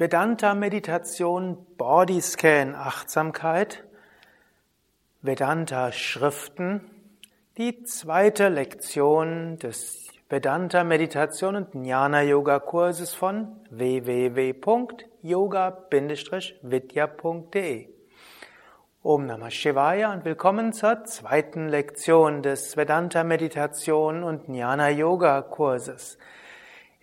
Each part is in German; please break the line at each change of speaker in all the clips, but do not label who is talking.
Vedanta Meditation, Bodyscan Achtsamkeit, Vedanta Schriften, die zweite Lektion des Vedanta Meditation und Jnana Yoga Kurses von www.yoga-vidya.de. Om Namah Shivaya und willkommen zur zweiten Lektion des Vedanta Meditation und Jnana Yoga Kurses.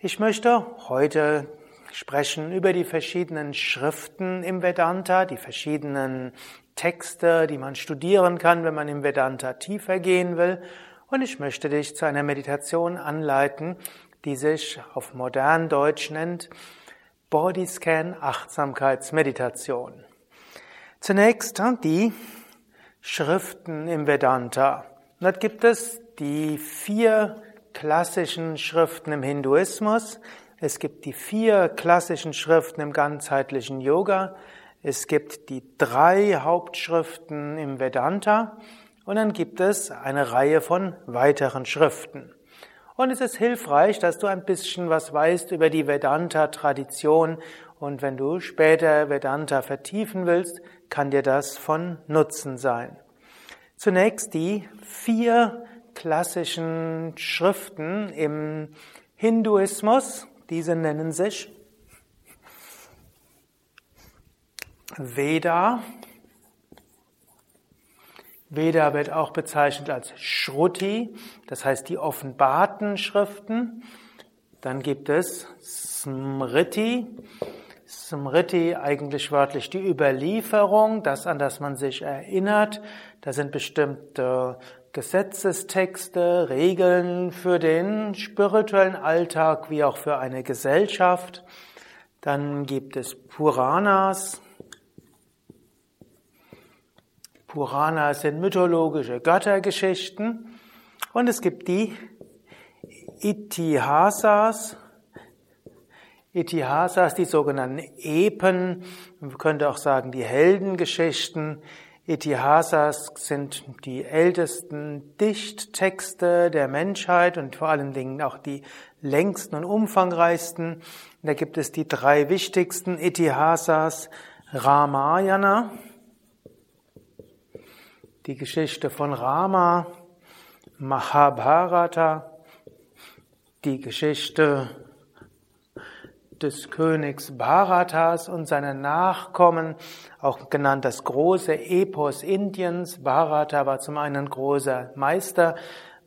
Ich möchte heute sprechen über die verschiedenen Schriften im Vedanta, die verschiedenen Texte, die man studieren kann, wenn man im Vedanta tiefer gehen will. Und ich möchte dich zu einer Meditation anleiten, die sich auf modern Deutsch nennt Bodyscan Achtsamkeitsmeditation. Zunächst die Schriften im Vedanta. dort gibt es die vier klassischen Schriften im Hinduismus, es gibt die vier klassischen Schriften im ganzheitlichen Yoga. Es gibt die drei Hauptschriften im Vedanta. Und dann gibt es eine Reihe von weiteren Schriften. Und es ist hilfreich, dass du ein bisschen was weißt über die Vedanta-Tradition. Und wenn du später Vedanta vertiefen willst, kann dir das von Nutzen sein. Zunächst die vier klassischen Schriften im Hinduismus. Diese nennen sich Veda. Veda wird auch bezeichnet als Shruti, das heißt die offenbarten Schriften. Dann gibt es Smriti. Smriti eigentlich wörtlich die Überlieferung, das an das man sich erinnert. Da sind bestimmte Gesetzestexte, Regeln für den spirituellen Alltag wie auch für eine Gesellschaft. Dann gibt es Puranas. Puranas sind mythologische Göttergeschichten. Und es gibt die Itihasas. Itihasas, die sogenannten Epen, man könnte auch sagen die Heldengeschichten, Itihasas sind die ältesten Dichttexte der Menschheit und vor allen Dingen auch die längsten und umfangreichsten. Da gibt es die drei wichtigsten Itihasas. Ramayana, die Geschichte von Rama, Mahabharata, die Geschichte des Königs Bharatas und seiner Nachkommen, auch genannt das große Epos Indiens. Bharata war zum einen ein großer Meister,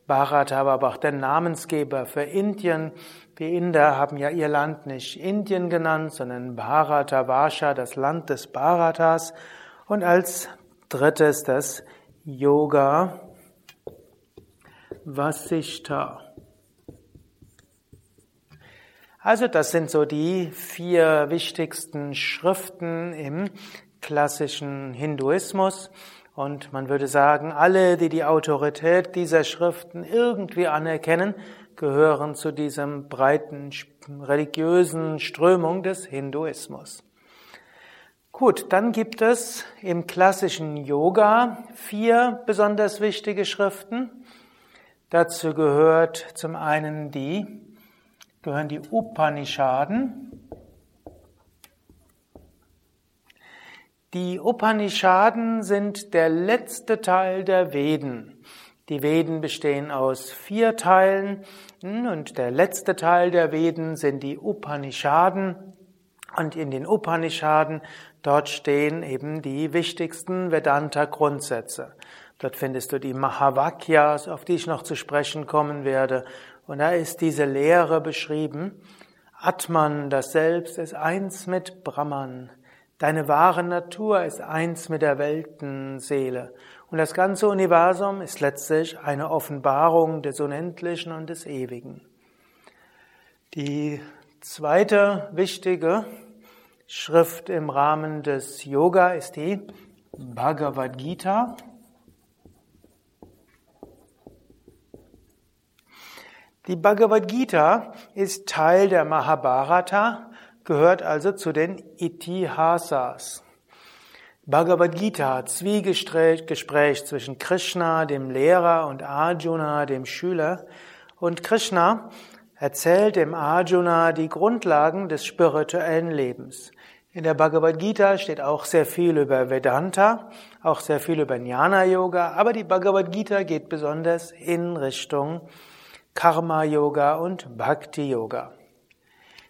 Bharata war aber auch der Namensgeber für Indien. Die Inder haben ja ihr Land nicht Indien genannt, sondern Bharata Varsha, das Land des Bharatas. Und als drittes das Yoga Vasishta. Also das sind so die vier wichtigsten Schriften im klassischen Hinduismus. Und man würde sagen, alle, die die Autorität dieser Schriften irgendwie anerkennen, gehören zu diesem breiten religiösen Strömung des Hinduismus. Gut, dann gibt es im klassischen Yoga vier besonders wichtige Schriften. Dazu gehört zum einen die gehören die Upanishaden. Die Upanishaden sind der letzte Teil der Veden. Die Veden bestehen aus vier Teilen und der letzte Teil der Veden sind die Upanishaden. Und in den Upanishaden, dort stehen eben die wichtigsten Vedanta-Grundsätze. Dort findest du die Mahavakyas, auf die ich noch zu sprechen kommen werde, und da ist diese Lehre beschrieben. Atman, das Selbst, ist eins mit Brahman. Deine wahre Natur ist eins mit der Weltenseele. Und das ganze Universum ist letztlich eine Offenbarung des Unendlichen und des Ewigen. Die zweite wichtige Schrift im Rahmen des Yoga ist die Bhagavad Gita. Die Bhagavad Gita ist Teil der Mahabharata, gehört also zu den Itihasas. Bhagavad Gita, Zwiegespräch zwischen Krishna, dem Lehrer, und Arjuna, dem Schüler. Und Krishna erzählt dem Arjuna die Grundlagen des spirituellen Lebens. In der Bhagavad Gita steht auch sehr viel über Vedanta, auch sehr viel über Jnana Yoga, aber die Bhagavad Gita geht besonders in Richtung Karma Yoga und Bhakti Yoga.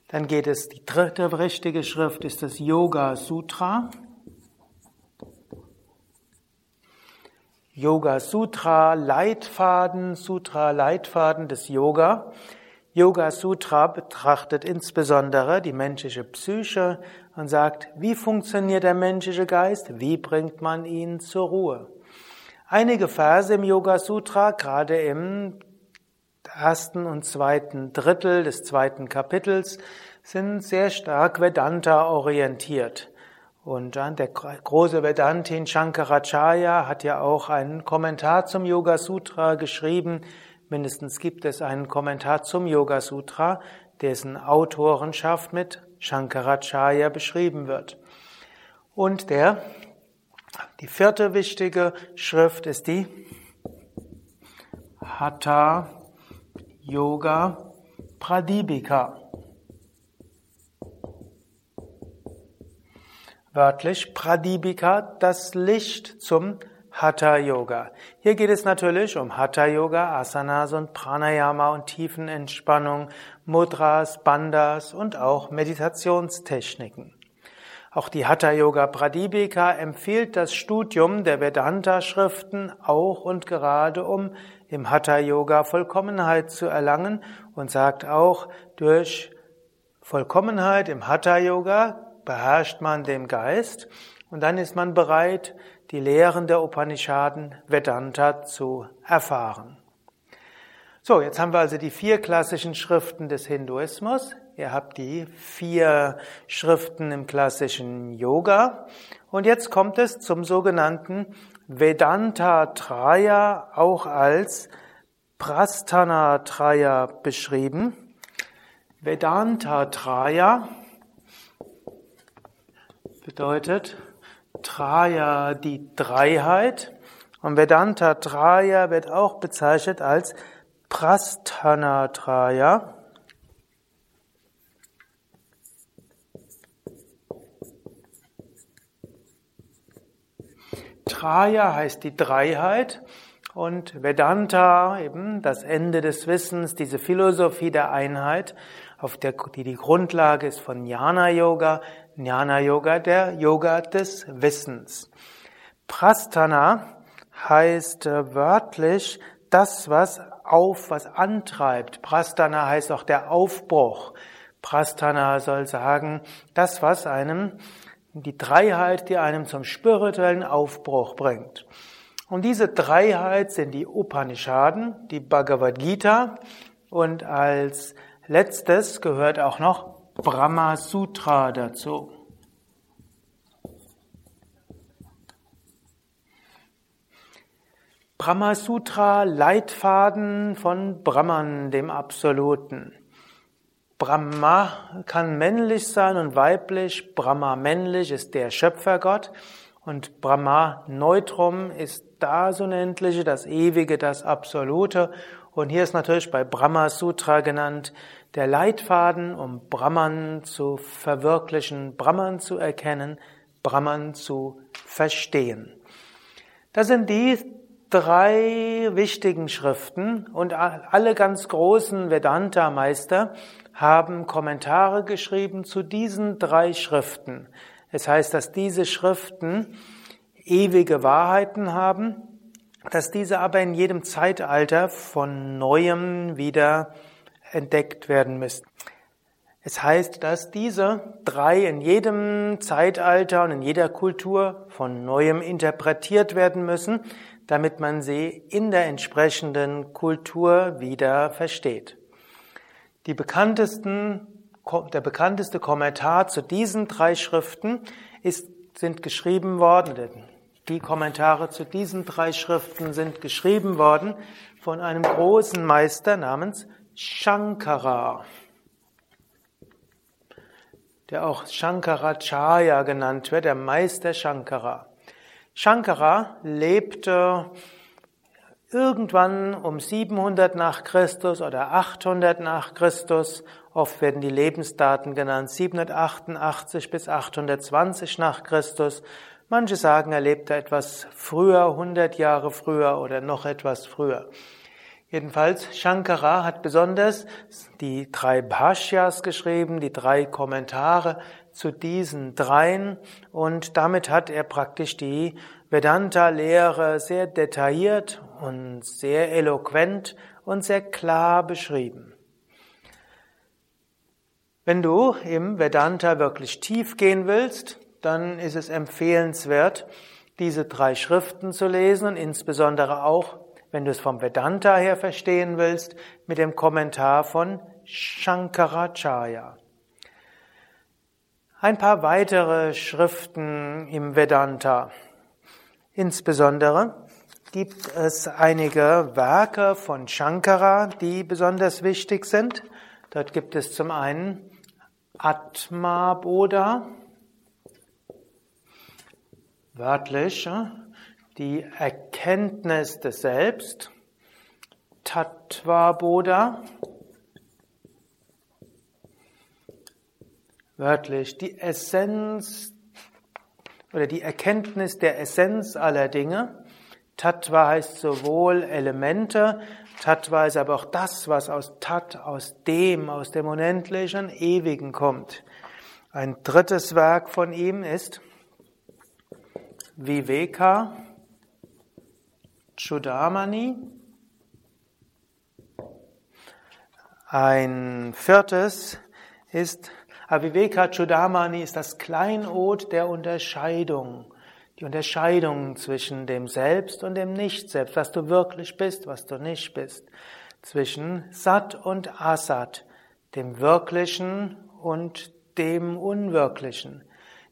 Dann geht es, die dritte richtige Schrift ist das Yoga Sutra. Yoga Sutra, Leitfaden, Sutra, Leitfaden des Yoga. Yoga Sutra betrachtet insbesondere die menschliche Psyche und sagt, wie funktioniert der menschliche Geist, wie bringt man ihn zur Ruhe. Einige Verse im Yoga Sutra, gerade im ersten und zweiten Drittel des zweiten Kapitels, sind sehr stark Vedanta orientiert. Und der große Vedantin Shankaracharya hat ja auch einen Kommentar zum Yoga Sutra geschrieben, Mindestens gibt es einen Kommentar zum Yoga Sutra, dessen Autorenschaft mit Shankaracharya beschrieben wird. Und der, die vierte wichtige Schrift ist die Hatha Yoga Pradipika. Wörtlich Pradipika, das Licht zum Hatha Yoga. Hier geht es natürlich um Hatha Yoga, Asanas und Pranayama und Tiefenentspannung, Mudras, Bandhas und auch Meditationstechniken. Auch die Hatha Yoga Pradipika empfiehlt das Studium der Vedanta Schriften auch und gerade um im Hatha Yoga Vollkommenheit zu erlangen und sagt auch durch Vollkommenheit im Hatha Yoga beherrscht man den Geist und dann ist man bereit, die Lehren der Upanishaden Vedanta zu erfahren. So, jetzt haben wir also die vier klassischen Schriften des Hinduismus. Ihr habt die vier Schriften im klassischen Yoga. Und jetzt kommt es zum sogenannten Vedanta Traya, auch als Prasthana Traya beschrieben. Vedanta Traya bedeutet Traya die Dreiheit und Vedanta Traya wird auch bezeichnet als Prasthana Traya. Traya heißt die Dreiheit und Vedanta eben das Ende des Wissens, diese Philosophie der Einheit, auf der, die die Grundlage ist von Jnana Yoga, Jnana Yoga, der Yoga des Wissens. Prasthana heißt äh, wörtlich das, was auf, was antreibt. Prasthana heißt auch der Aufbruch. Prasthana soll sagen, das, was einem, die Dreiheit, die einem zum spirituellen Aufbruch bringt. Und diese Dreiheit sind die Upanishaden, die Bhagavad Gita und als letztes gehört auch noch Brahma Sutra dazu. Brahma Sutra, Leitfaden von Brahman, dem Absoluten. Brahma kann männlich sein und weiblich. Brahma männlich ist der Schöpfergott und Brahma Neutrum ist das Unendliche, das Ewige, das Absolute. Und hier ist natürlich bei Brahma Sutra genannt der Leitfaden, um Brahman zu verwirklichen, Brahman zu erkennen, Brahman zu verstehen. Das sind die drei wichtigen Schriften und alle ganz großen Vedanta-Meister haben Kommentare geschrieben zu diesen drei Schriften. Es heißt, dass diese Schriften ewige Wahrheiten haben, dass diese aber in jedem Zeitalter von neuem wieder entdeckt werden müssen. Es heißt, dass diese drei in jedem Zeitalter und in jeder Kultur von neuem interpretiert werden müssen, damit man sie in der entsprechenden Kultur wieder versteht. Die bekanntesten, der bekannteste Kommentar zu diesen drei Schriften ist, sind geschrieben worden, die Kommentare zu diesen drei Schriften sind geschrieben worden von einem großen Meister namens Shankara, der auch Shankaracharya genannt wird, der Meister Shankara. Shankara lebte irgendwann um 700 nach Christus oder 800 nach Christus, oft werden die Lebensdaten genannt, 788 bis 820 nach Christus. Manche sagen, er lebte etwas früher, 100 Jahre früher oder noch etwas früher. Jedenfalls, Shankara hat besonders die drei Bhashyas geschrieben, die drei Kommentare zu diesen dreien und damit hat er praktisch die Vedanta-Lehre sehr detailliert und sehr eloquent und sehr klar beschrieben. Wenn du im Vedanta wirklich tief gehen willst, dann ist es empfehlenswert, diese drei Schriften zu lesen und insbesondere auch wenn du es vom Vedanta her verstehen willst, mit dem Kommentar von Shankaracharya. Ein paar weitere Schriften im Vedanta. Insbesondere gibt es einige Werke von Shankara, die besonders wichtig sind. Dort gibt es zum einen Atma Bodha, wörtlich die Erkenntnis des Selbst, Tattva Bodha, wörtlich die Essenz oder die Erkenntnis der Essenz aller Dinge. Tattva heißt sowohl Elemente, Tattva ist aber auch das, was aus Tat, aus dem, aus dem Unendlichen, Ewigen kommt. Ein drittes Werk von ihm ist Viveka, Chudamani. Ein viertes ist Aviveka Chudamani ist das Kleinod der Unterscheidung. Die Unterscheidung zwischen dem Selbst und dem Nicht-Selbst, was du wirklich bist, was du nicht bist. Zwischen Sat und Asat, dem Wirklichen und dem Unwirklichen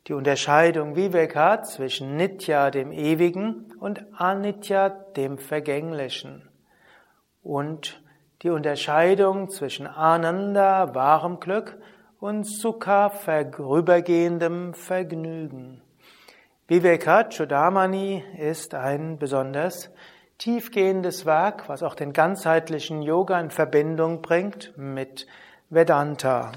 die Unterscheidung Viveka zwischen Nitya, dem Ewigen, und Anitya, dem Vergänglichen. Und die Unterscheidung zwischen Ananda, wahrem Glück, und Sukha, vorübergehendem Vergnügen. Viveka Chudamani ist ein besonders tiefgehendes Werk, was auch den ganzheitlichen Yoga in Verbindung bringt mit Vedanta.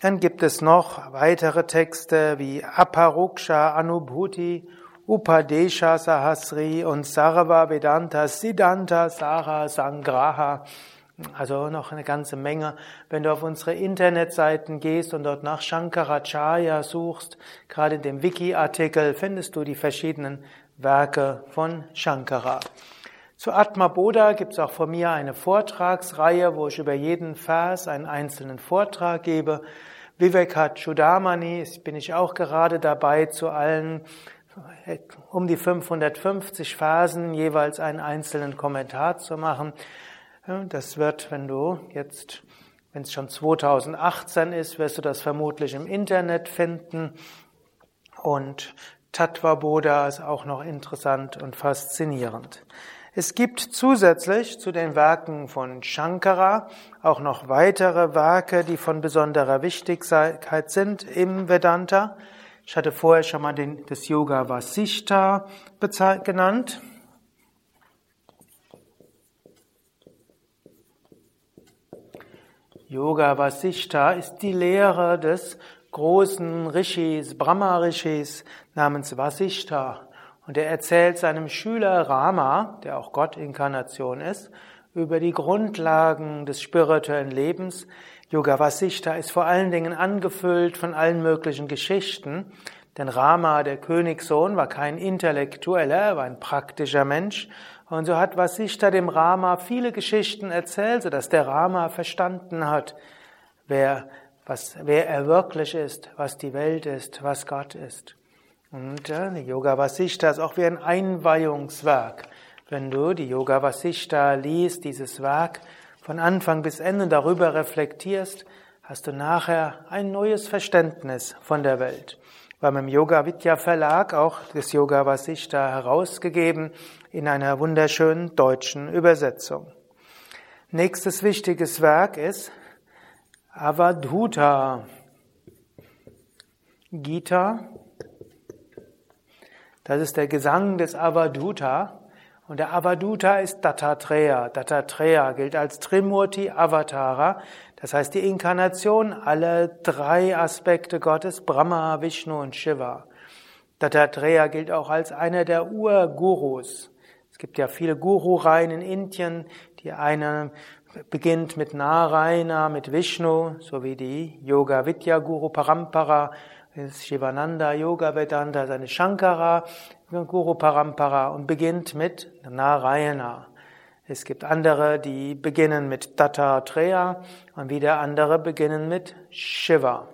Dann gibt es noch weitere Texte wie Aparuksha Anubhuti, Upadesha Sahasri und Sarva Vedanta Siddhanta Sara Sangraha. Also noch eine ganze Menge. Wenn du auf unsere Internetseiten gehst und dort nach Shankaracharya suchst, gerade in dem Wiki-Artikel findest du die verschiedenen Werke von Shankara. Zu Atma Bodha gibt es auch von mir eine Vortragsreihe, wo ich über jeden Vers einen einzelnen Vortrag gebe. Vivekachudamani bin ich auch gerade dabei, zu allen äh, um die 550 Versen jeweils einen einzelnen Kommentar zu machen. Das wird, wenn du jetzt, wenn es schon 2018 ist, wirst du das vermutlich im Internet finden. Und Tattva Bodha ist auch noch interessant und faszinierend. Es gibt zusätzlich zu den Werken von Shankara auch noch weitere Werke, die von besonderer Wichtigkeit sind im Vedanta. Ich hatte vorher schon mal den, das Yoga Vasishta genannt. Yoga Vasishta ist die Lehre des großen Rishis, Brahma Rishis namens Vasishta. Und er erzählt seinem Schüler Rama, der auch Gott-Inkarnation ist, über die Grundlagen des spirituellen Lebens. Yoga Vasishta ist vor allen Dingen angefüllt von allen möglichen Geschichten, denn Rama, der Königssohn, war kein Intellektueller, er war ein praktischer Mensch. Und so hat Vasishta dem Rama viele Geschichten erzählt, sodass der Rama verstanden hat, wer, was, wer er wirklich ist, was die Welt ist, was Gott ist. Und äh, die Yoga Vasishta ist auch wie ein Einweihungswerk. Wenn du die Yoga Vasishta liest, dieses Werk von Anfang bis Ende darüber reflektierst, hast du nachher ein neues Verständnis von der Welt. Wir haben im Yoga Vidya Verlag auch das Yoga Vasishta herausgegeben in einer wunderschönen deutschen Übersetzung. Nächstes wichtiges Werk ist Avadhuta. Gita das ist der Gesang des Avaduta. Und der Avaduta ist Dattatreya. Dattatreya gilt als Trimurti Avatara, das heißt die Inkarnation aller drei Aspekte Gottes, Brahma, Vishnu und Shiva. Dattatreya gilt auch als einer der Urgurus. Es gibt ja viele Guru-Reihen in Indien. Die eine beginnt mit Narayana, mit Vishnu, sowie die Yoga Vidya Guru Parampara, Shivananda Yoga Vedanta, seine Shankara Guru Parampara und beginnt mit Narayana. Es gibt andere, die beginnen mit Dattatreya und wieder andere beginnen mit Shiva.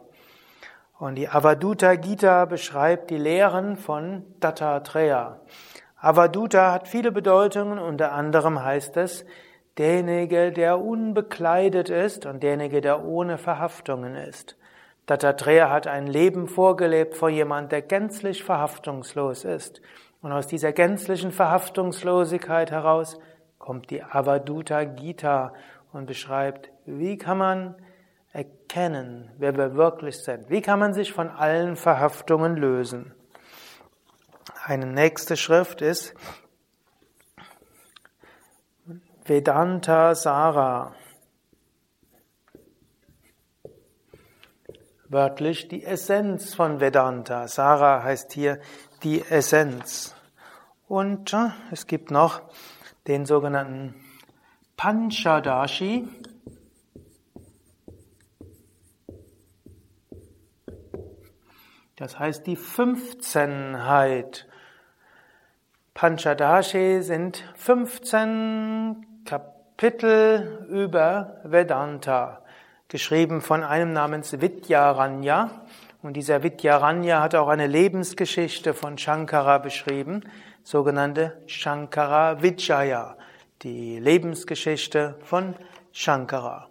Und die Avaduta Gita beschreibt die Lehren von Dattatreya. Avaduta hat viele Bedeutungen, unter anderem heißt es, derjenige, der unbekleidet ist und derjenige, der ohne Verhaftungen ist. Dattatreya hat ein Leben vorgelebt vor jemand, der gänzlich verhaftungslos ist. Und aus dieser gänzlichen Verhaftungslosigkeit heraus kommt die Avaduta Gita und beschreibt, wie kann man erkennen, wer wir wirklich sind? Wie kann man sich von allen Verhaftungen lösen? Eine nächste Schrift ist Vedanta Sara. Wörtlich die Essenz von Vedanta. Sara heißt hier die Essenz. Und es gibt noch den sogenannten Panchadashi. Das heißt die Fünfzehnheit. Panchadashi sind 15 Kapitel über Vedanta, geschrieben von einem namens Vidyaranya. Und dieser Vidyaranya hat auch eine Lebensgeschichte von Shankara beschrieben, sogenannte Shankara Vijaya, die Lebensgeschichte von Shankara.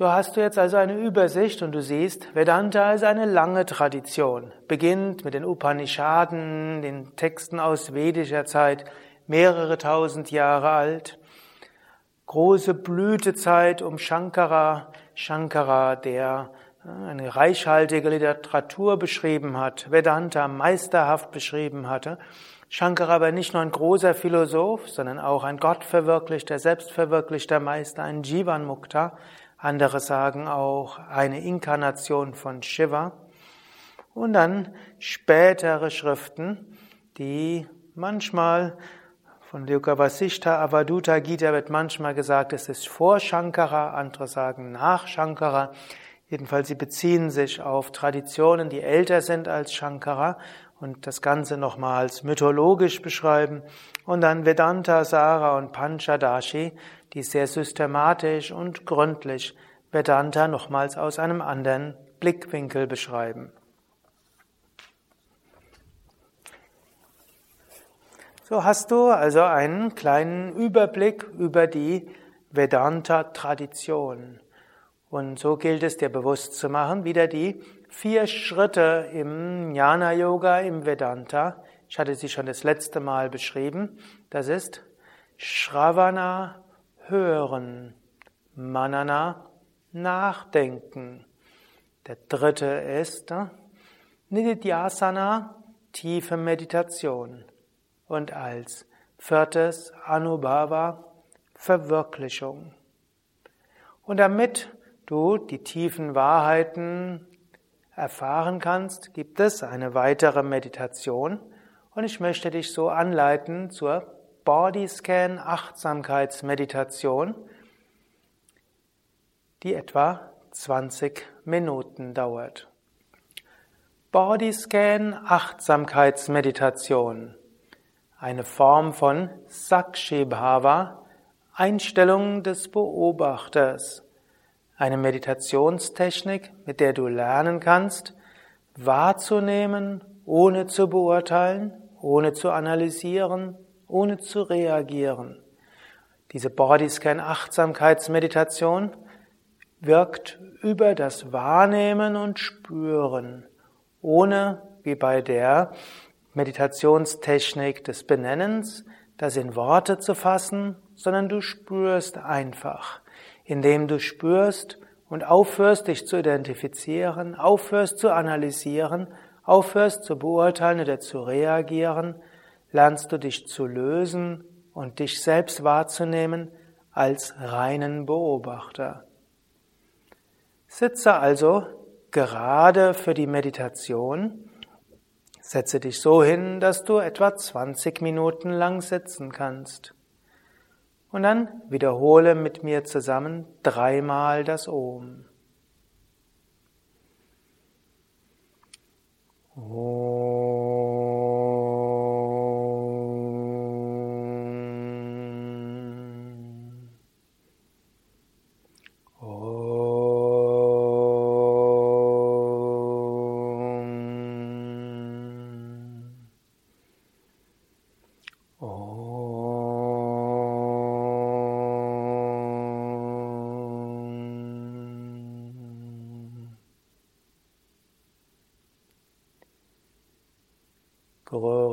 So hast du jetzt also eine Übersicht und du siehst, Vedanta ist eine lange Tradition. Beginnt mit den Upanishaden, den Texten aus vedischer Zeit, mehrere tausend Jahre alt. Große Blütezeit um Shankara, Shankara, der äh, eine reichhaltige Literatur beschrieben hat, Vedanta meisterhaft beschrieben hatte. Shankara aber nicht nur ein großer Philosoph, sondern auch ein gottverwirklichter, selbstverwirklichter Meister, ein Jivan Mukta, andere sagen auch eine Inkarnation von Shiva. Und dann spätere Schriften, die manchmal von Yoga Vasishta Avaduta Gita wird manchmal gesagt, es ist vor Shankara, andere sagen nach Shankara. Jedenfalls, sie beziehen sich auf Traditionen, die älter sind als Shankara und das Ganze nochmals mythologisch beschreiben. Und dann Vedanta, Sara und Panchadashi, die sehr systematisch und gründlich Vedanta nochmals aus einem anderen Blickwinkel beschreiben. So hast du also einen kleinen Überblick über die Vedanta-Tradition. Und so gilt es dir bewusst zu machen, wieder die vier Schritte im Jnana Yoga, im Vedanta. Ich hatte sie schon das letzte Mal beschrieben. Das ist Shravana, hören, Manana, nachdenken. Der dritte ist äh, Nididhyasana, tiefe Meditation. Und als viertes Anubhava, Verwirklichung. Und damit du die tiefen Wahrheiten erfahren kannst, gibt es eine weitere Meditation. Und ich möchte dich so anleiten zur Bodyscan Achtsamkeitsmeditation, die etwa 20 Minuten dauert. Bodyscan Achtsamkeitsmeditation, eine Form von Sakshi Bhava, Einstellung des Beobachters, eine Meditationstechnik, mit der du lernen kannst, wahrzunehmen, ohne zu beurteilen, ohne zu analysieren, ohne zu reagieren. Diese Bodyscan Achtsamkeitsmeditation wirkt über das Wahrnehmen und Spüren, ohne wie bei der Meditationstechnik des Benennens, das in Worte zu fassen, sondern du spürst einfach, indem du spürst und aufhörst, dich zu identifizieren, aufhörst zu analysieren, aufhörst zu beurteilen oder zu reagieren, lernst du dich zu lösen und dich selbst wahrzunehmen als reinen Beobachter. Sitze also gerade für die Meditation. Setze dich so hin, dass du etwa 20 Minuten lang sitzen kannst. Und dann wiederhole mit mir zusammen dreimal das Om.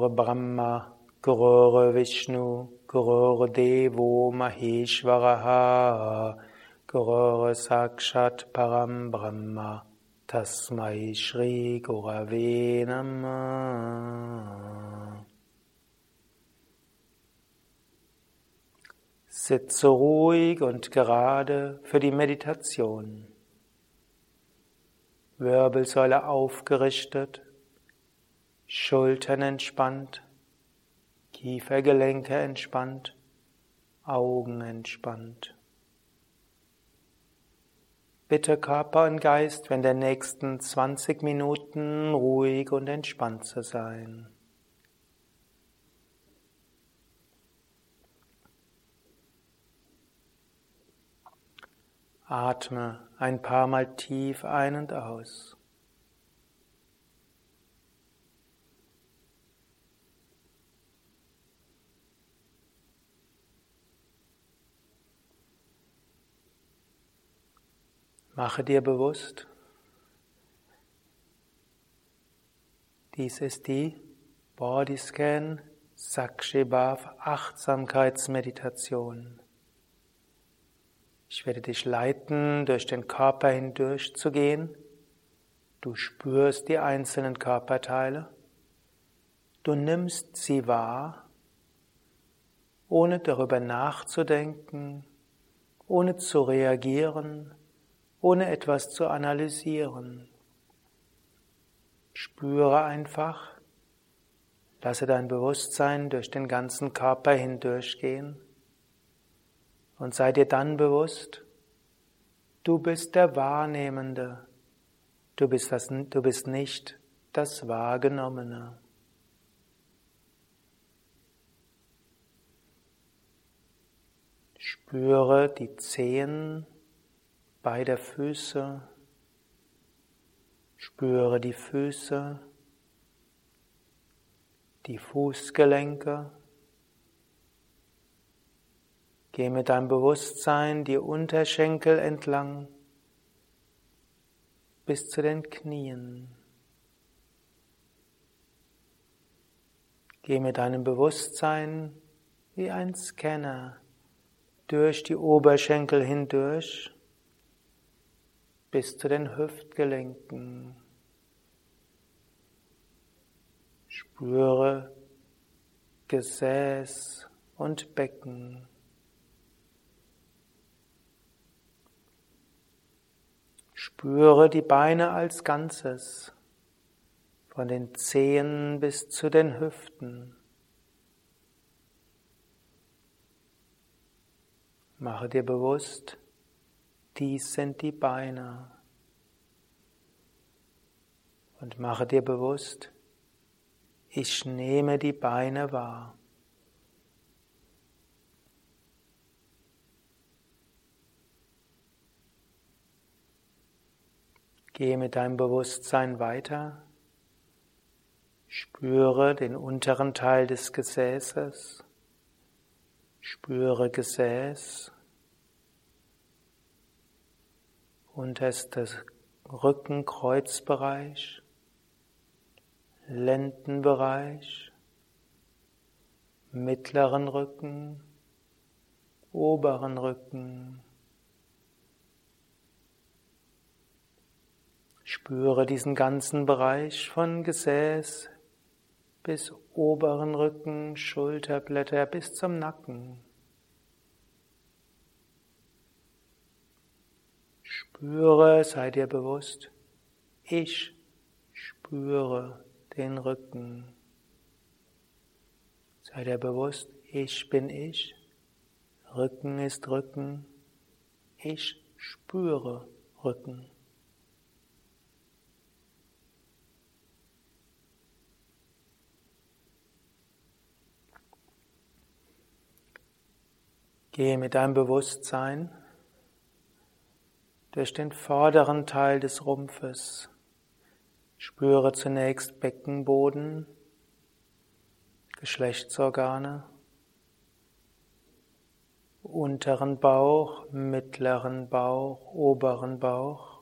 Brahma, Gurur Vishnu, Gurur Devo Maheshwaraha, Gurur Sakshat Param Brahma, Tasmai Shri Gurave Namah. Sitze ruhig und gerade für die Meditation. Wirbelsäule aufgerichtet, Schultern entspannt, Kiefergelenke entspannt, Augen entspannt. Bitte Körper und Geist wenn der nächsten 20 Minuten ruhig und entspannt zu sein. Atme ein paar Mal tief ein und aus. Mache dir bewusst, dies ist die Bodyscan Sakshibhav Achtsamkeitsmeditation. Ich werde dich leiten, durch den Körper hindurch zu gehen. Du spürst die einzelnen Körperteile. Du nimmst sie wahr, ohne darüber nachzudenken, ohne zu reagieren, ohne etwas zu analysieren. Spüre einfach, lasse dein Bewusstsein durch den ganzen Körper hindurchgehen und sei dir dann bewusst, du bist der Wahrnehmende, du bist, das, du bist nicht das Wahrgenommene. Spüre die Zehen beider Füße. Spüre die Füße, die Fußgelenke. Geh mit deinem Bewusstsein die Unterschenkel entlang bis zu den Knien. Geh mit deinem Bewusstsein wie ein Scanner durch die Oberschenkel hindurch bis zu den Hüftgelenken. Spüre Gesäß und Becken. Spüre die Beine als Ganzes, von den Zehen bis zu den Hüften. Mache dir bewusst, dies sind die Beine. Und mache dir bewusst, ich nehme die Beine wahr. Gehe mit deinem Bewusstsein weiter. Spüre den unteren Teil des Gesäßes. Spüre Gesäß unterstes Rückenkreuzbereich, Lendenbereich, mittleren Rücken, oberen Rücken. Spüre diesen ganzen Bereich von Gesäß bis oberen Rücken, Schulterblätter bis zum Nacken. Spüre, sei dir bewusst, ich spüre den Rücken. Sei dir bewusst, ich bin ich, Rücken ist Rücken, ich spüre Rücken. Gehe mit deinem Bewusstsein durch den vorderen Teil des Rumpfes. Spüre zunächst Beckenboden, Geschlechtsorgane, unteren Bauch, mittleren Bauch, oberen Bauch.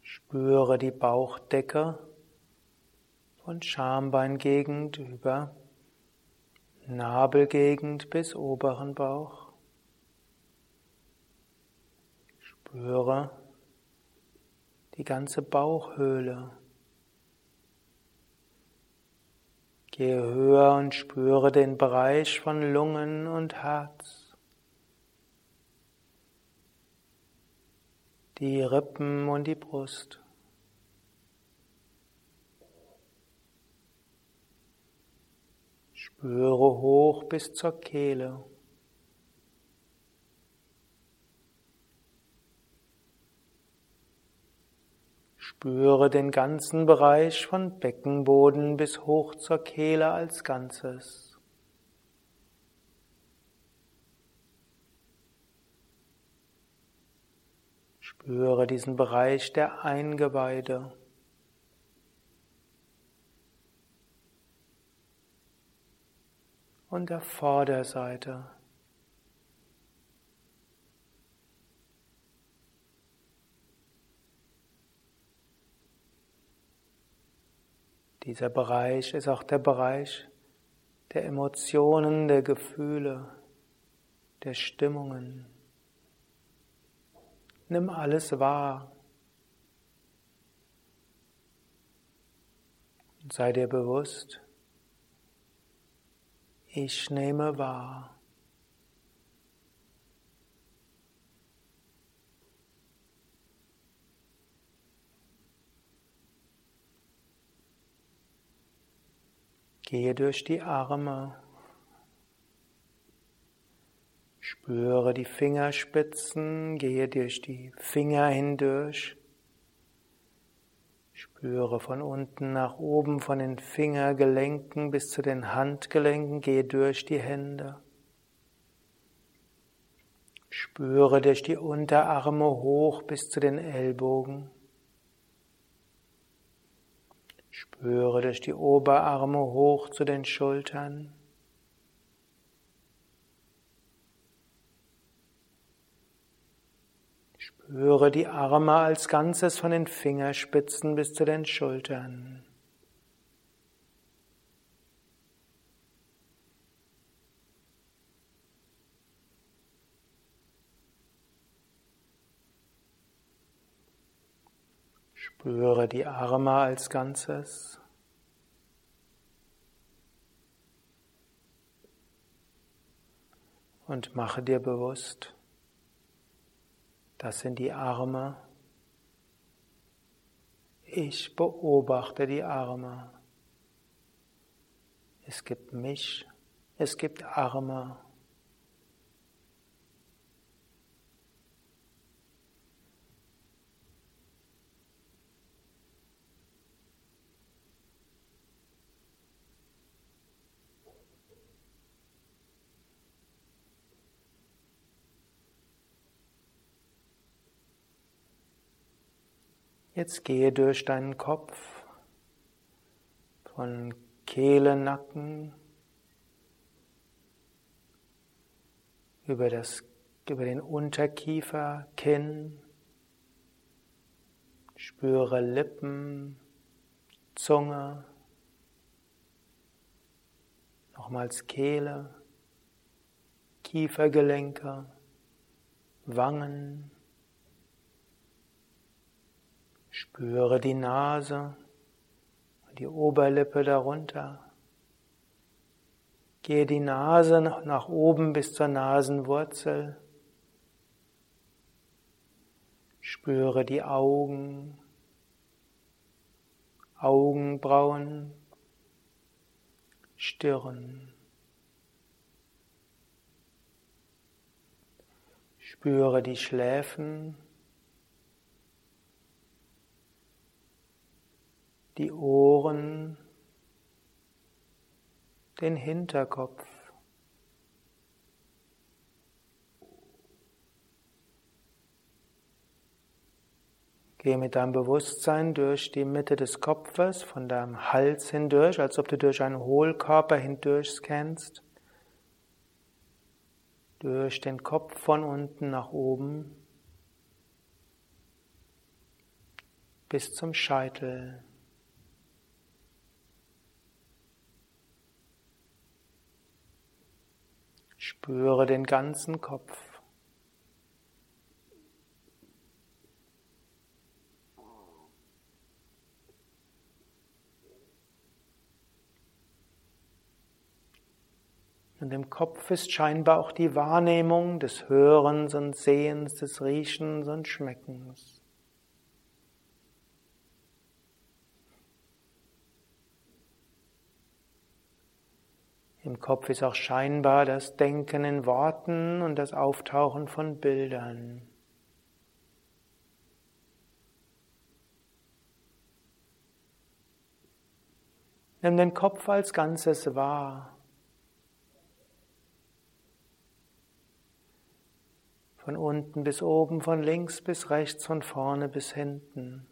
Spüre die Bauchdecke von Schambeingegend über Nabelgegend bis oberen Bauch. Spüre die ganze Bauchhöhle. Gehe höher und spüre den Bereich von Lungen und Herz. Die Rippen und die Brust. Spüre hoch bis zur Kehle. Spüre den ganzen Bereich von Beckenboden bis hoch zur Kehle als Ganzes. Spüre diesen Bereich der Eingeweide. und der Vorderseite. Dieser Bereich ist auch der Bereich der Emotionen, der Gefühle, der Stimmungen. Nimm alles wahr. Sei dir bewusst, ich nehme wahr. Gehe durch die Arme. Spüre die Fingerspitzen, gehe durch die Finger hindurch. Spüre von unten nach oben, von den Fingergelenken bis zu den Handgelenken, gehe durch die Hände. Spüre durch die Unterarme hoch bis zu den Ellbogen. Spüre durch die Oberarme hoch zu den Schultern. Spüre die Arme als Ganzes von den Fingerspitzen bis zu den Schultern. Spüre die Arme als Ganzes. Und mache dir bewusst, das sind die Arme. Ich beobachte die Arme. Es gibt mich, es gibt Arme. Jetzt gehe durch deinen Kopf von Kehle, Nacken über, das, über den Unterkiefer, Kinn, spüre Lippen, Zunge, nochmals Kehle, Kiefergelenke, Wangen, Spüre die Nase die Oberlippe darunter. Gehe die Nase nach oben bis zur Nasenwurzel. Spüre die Augen, Augenbrauen, Stirn. Spüre die Schläfen, die Ohren, den Hinterkopf. Gehe mit deinem Bewusstsein durch die Mitte des Kopfes, von deinem Hals hindurch, als ob du durch einen Hohlkörper hindurch scannst, durch den Kopf von unten nach oben bis zum Scheitel. Spüre den ganzen Kopf. Und im Kopf ist scheinbar auch die Wahrnehmung des Hörens und Sehens, des Riechens und Schmeckens. Im Kopf ist auch scheinbar das Denken in Worten und das Auftauchen von Bildern. Nimm den Kopf als Ganzes wahr. Von unten bis oben, von links bis rechts, von vorne bis hinten.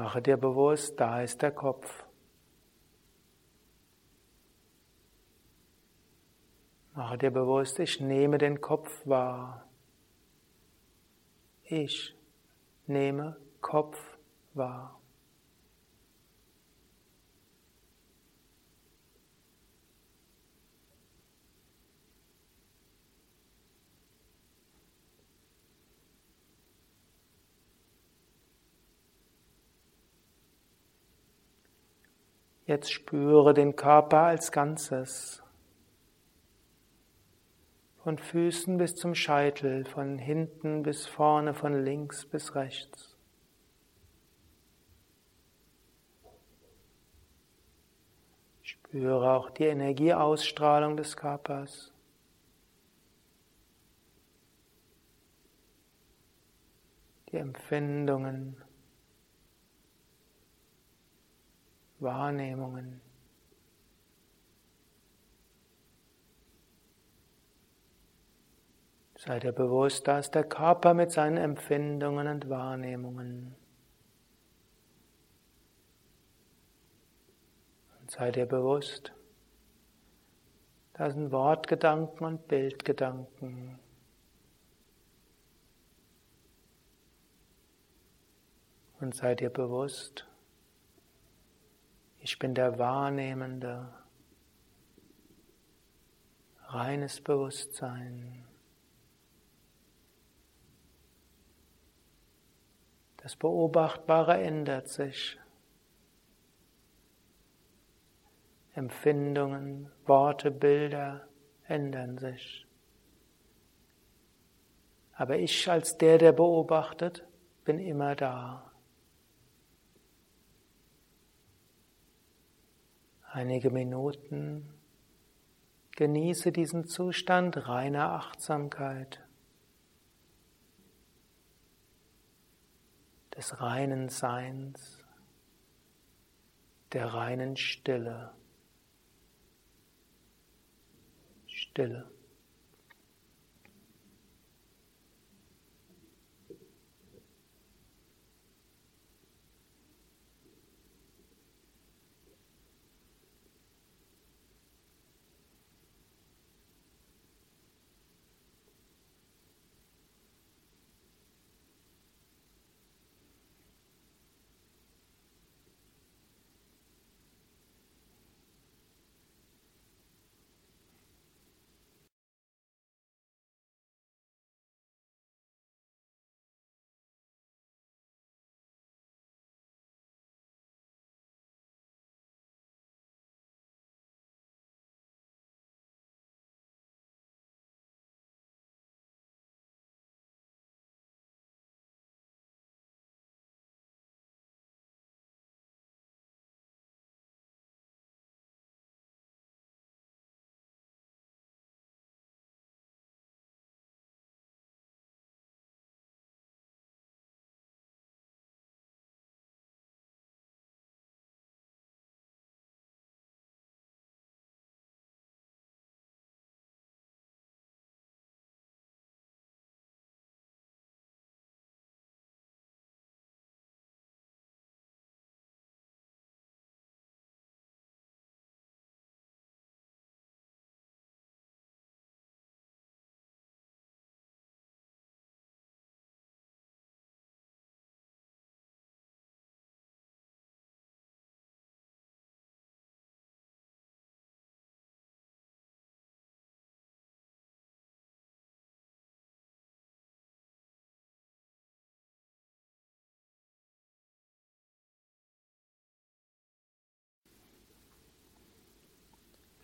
Mache dir bewusst, da ist der Kopf. Mache dir bewusst, ich nehme den Kopf wahr. Ich nehme Kopf wahr. Jetzt spüre den Körper als Ganzes. Von Füßen bis zum Scheitel, von hinten bis vorne, von links bis rechts. Spüre auch die Energieausstrahlung des Körpers. Die Empfindungen. Wahrnehmungen. Sei dir bewusst, da ist der Körper mit seinen Empfindungen und Wahrnehmungen. Und sei dir bewusst, da sind Wortgedanken und Bildgedanken. Und sei dir bewusst, ich bin der Wahrnehmende. Reines Bewusstsein. Das Beobachtbare ändert sich. Empfindungen, Worte, Bilder ändern sich. Aber ich als der, der beobachtet, bin immer da. Einige Minuten. Genieße diesen Zustand reiner Achtsamkeit, des reinen Seins, der reinen Stille. Stille.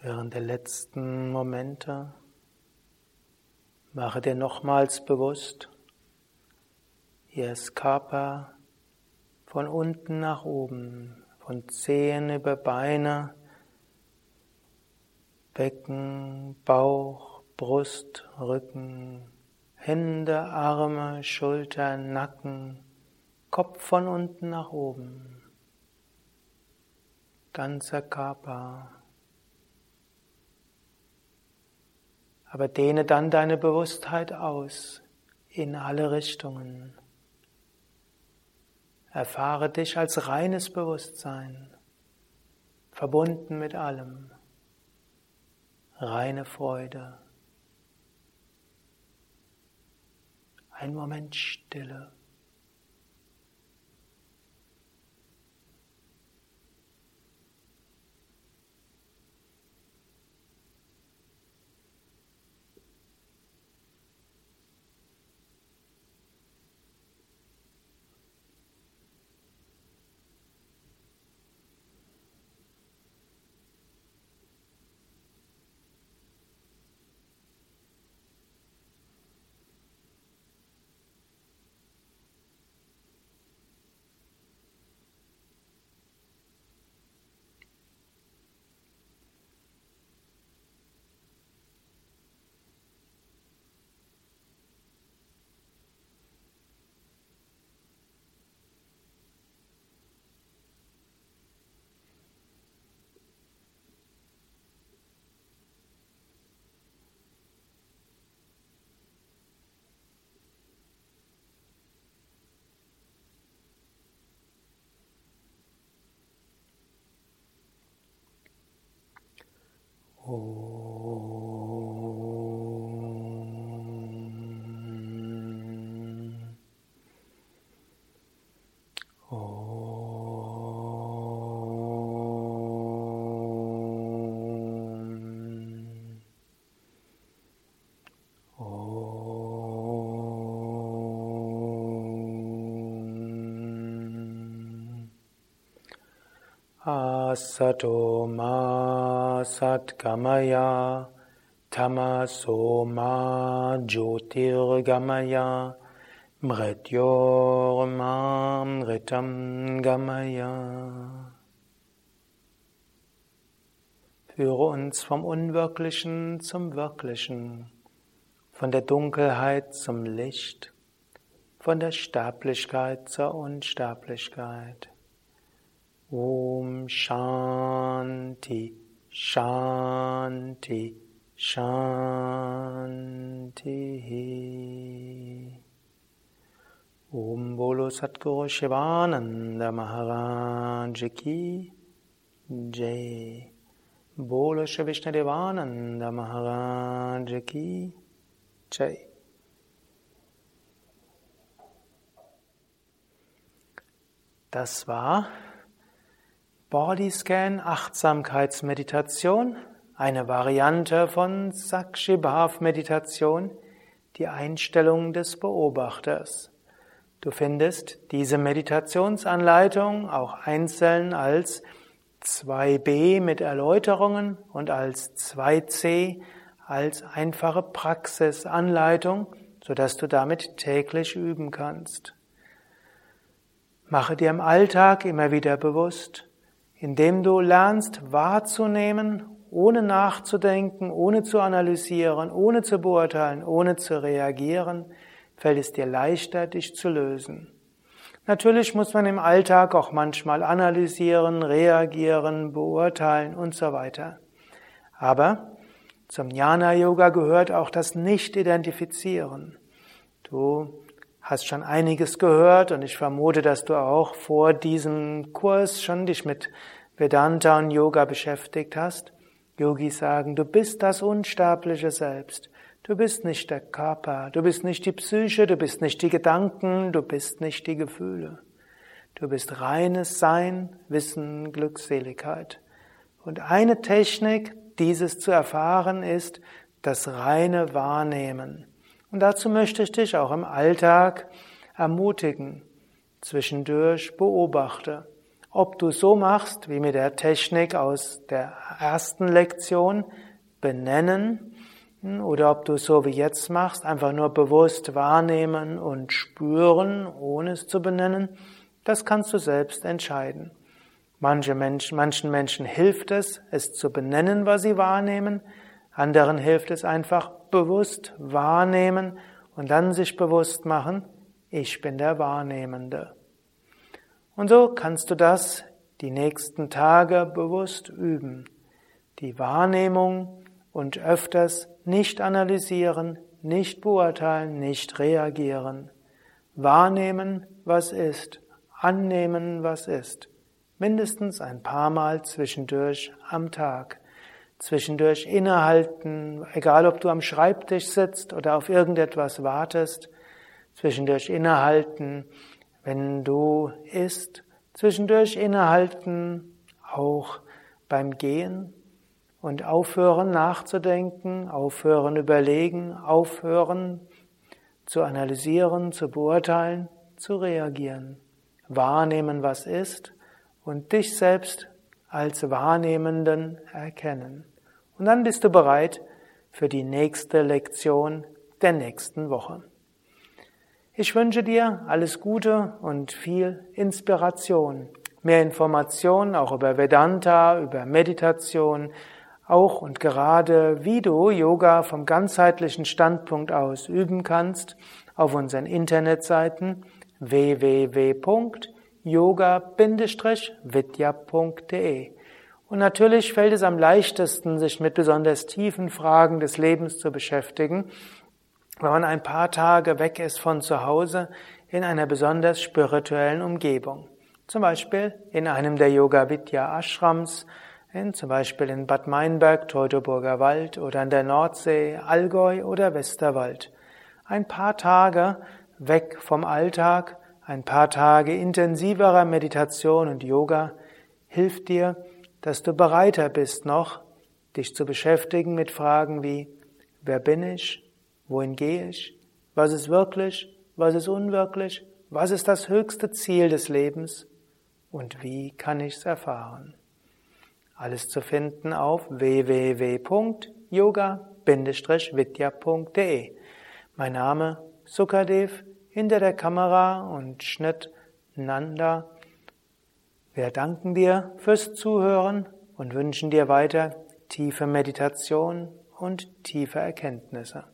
Während der letzten Momente. Mache dir nochmals bewusst, hier ist Körper von unten nach oben, von Zehen über Beine, Becken, Bauch, Brust, Rücken, Hände, Arme, Schultern, Nacken, Kopf von unten nach oben, ganzer Körper. Aber dehne dann deine Bewusstheit aus in alle Richtungen. Erfahre dich als reines Bewusstsein, verbunden mit allem, reine Freude. Ein Moment Stille. Uh, Asato ma satgamaya tamaso ma jyotirgamaya mritam gamaya. Führe uns vom Unwirklichen zum Wirklichen, von der Dunkelheit zum Licht, von der Sterblichkeit zur Unsterblichkeit. Om Shanti, Shanti, Shanti. Om Bolo Satguru Shivananda Maharaj Ki Jai. Bolo Shri Vishnadevananda Maharaj Ki Jai. Das war Bodyscan Achtsamkeitsmeditation, eine Variante von Sakshibhav Meditation, die Einstellung des Beobachters. Du findest diese Meditationsanleitung auch einzeln als 2b mit Erläuterungen und als 2c als einfache Praxisanleitung, sodass du damit täglich üben kannst. Mache dir im Alltag immer wieder bewusst, indem du lernst wahrzunehmen, ohne nachzudenken, ohne zu analysieren, ohne zu beurteilen, ohne zu reagieren, fällt es dir leichter, dich zu lösen. Natürlich muss man im Alltag auch manchmal analysieren, reagieren, beurteilen und so weiter. Aber zum Jnana Yoga gehört auch das Nicht-Identifizieren. Du hast schon einiges gehört und ich vermute, dass du auch vor diesem Kurs schon dich mit Vedanta und Yoga beschäftigt hast. Yogis sagen, du bist das unsterbliche Selbst. Du bist nicht der Körper, du bist nicht die Psyche, du bist nicht die Gedanken, du bist nicht die Gefühle. Du bist reines Sein, Wissen, Glückseligkeit. Und eine Technik, dieses zu erfahren, ist das reine Wahrnehmen. Und dazu möchte ich dich auch im Alltag ermutigen. Zwischendurch beobachte. Ob du so machst wie mit der Technik aus der ersten Lektion, benennen, oder ob du so wie jetzt machst, einfach nur bewusst wahrnehmen und spüren, ohne es zu benennen, das kannst du selbst entscheiden. Manche Menschen, manchen Menschen hilft es, es zu benennen, was sie wahrnehmen. Anderen hilft es einfach bewusst wahrnehmen und dann sich bewusst machen, ich bin der Wahrnehmende. Und so kannst du das die nächsten Tage bewusst üben. Die Wahrnehmung und öfters nicht analysieren, nicht beurteilen, nicht reagieren. Wahrnehmen, was ist, annehmen, was ist. Mindestens ein paar Mal zwischendurch am Tag. Zwischendurch innehalten, egal ob du am Schreibtisch sitzt oder auf irgendetwas wartest. Zwischendurch innehalten, wenn du isst. Zwischendurch innehalten, auch beim Gehen. Und aufhören nachzudenken, aufhören überlegen, aufhören zu analysieren, zu beurteilen, zu reagieren. Wahrnehmen, was ist und dich selbst als Wahrnehmenden erkennen. Und dann bist du bereit für die nächste Lektion der nächsten Woche. Ich wünsche dir alles Gute und viel Inspiration. Mehr Informationen auch über Vedanta, über Meditation, auch und gerade wie du Yoga vom ganzheitlichen Standpunkt aus üben kannst, auf unseren Internetseiten www yoga-vidya.de. Und natürlich fällt es am leichtesten, sich mit besonders tiefen Fragen des Lebens zu beschäftigen, wenn man ein paar Tage weg ist von zu Hause in einer besonders spirituellen Umgebung. Zum Beispiel in einem der Yoga Vidya Ashrams, in, zum Beispiel in Bad Meinberg, Teutoburger Wald oder an der Nordsee, Allgäu oder Westerwald. Ein paar Tage weg vom Alltag, ein paar Tage intensiverer Meditation und Yoga hilft dir, dass du bereiter bist noch, dich zu beschäftigen mit Fragen wie, wer bin ich? Wohin gehe ich? Was ist wirklich? Was ist unwirklich? Was ist das höchste Ziel des Lebens? Und wie kann ich es erfahren? Alles zu finden auf www.yoga-vidya.de. Mein Name Sukadev hinter der Kamera und Schnitt Nanda. Wir danken dir fürs Zuhören und wünschen dir weiter tiefe Meditation und tiefe Erkenntnisse.